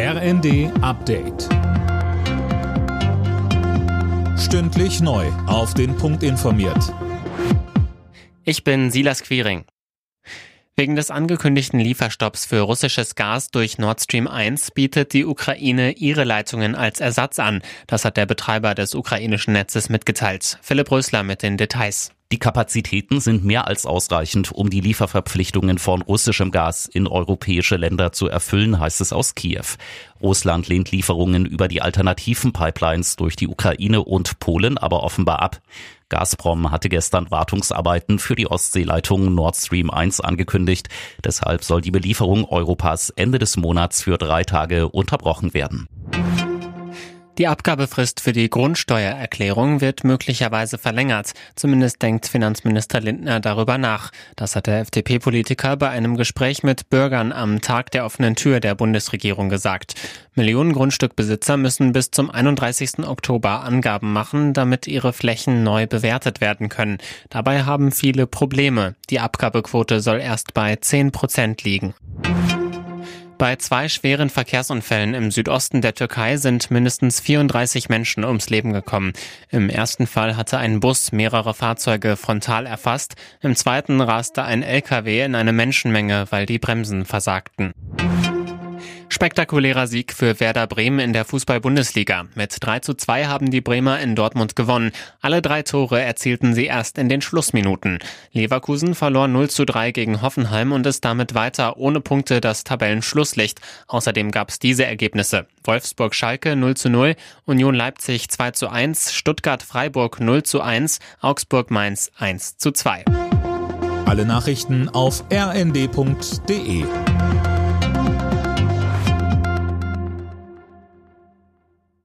RND Update. Stündlich neu. Auf den Punkt informiert. Ich bin Silas Quiring. Wegen des angekündigten Lieferstopps für russisches Gas durch Nord Stream 1 bietet die Ukraine ihre Leitungen als Ersatz an. Das hat der Betreiber des ukrainischen Netzes mitgeteilt. Philipp Rösler mit den Details. Die Kapazitäten sind mehr als ausreichend, um die Lieferverpflichtungen von russischem Gas in europäische Länder zu erfüllen, heißt es aus Kiew. Russland lehnt Lieferungen über die alternativen Pipelines durch die Ukraine und Polen aber offenbar ab. Gazprom hatte gestern Wartungsarbeiten für die Ostseeleitung Nord Stream 1 angekündigt. Deshalb soll die Belieferung Europas Ende des Monats für drei Tage unterbrochen werden. Die Abgabefrist für die Grundsteuererklärung wird möglicherweise verlängert. Zumindest denkt Finanzminister Lindner darüber nach. Das hat der FDP-Politiker bei einem Gespräch mit Bürgern am Tag der offenen Tür der Bundesregierung gesagt. Millionen Grundstückbesitzer müssen bis zum 31. Oktober Angaben machen, damit ihre Flächen neu bewertet werden können. Dabei haben viele Probleme. Die Abgabequote soll erst bei 10 Prozent liegen. Bei zwei schweren Verkehrsunfällen im Südosten der Türkei sind mindestens 34 Menschen ums Leben gekommen. Im ersten Fall hatte ein Bus mehrere Fahrzeuge frontal erfasst, im zweiten raste ein LKW in eine Menschenmenge, weil die Bremsen versagten. Spektakulärer Sieg für Werder Bremen in der Fußball-Bundesliga. Mit 3 zu 2 haben die Bremer in Dortmund gewonnen. Alle drei Tore erzielten sie erst in den Schlussminuten. Leverkusen verlor 0 zu 3 gegen Hoffenheim und ist damit weiter ohne Punkte das Tabellenschlusslicht. Außerdem gab es diese Ergebnisse. Wolfsburg-Schalke 0 zu 0, Union Leipzig 2 zu 1, Stuttgart-Freiburg 0 zu 1, Augsburg-Mainz 1 zu 2. Alle Nachrichten auf rnd.de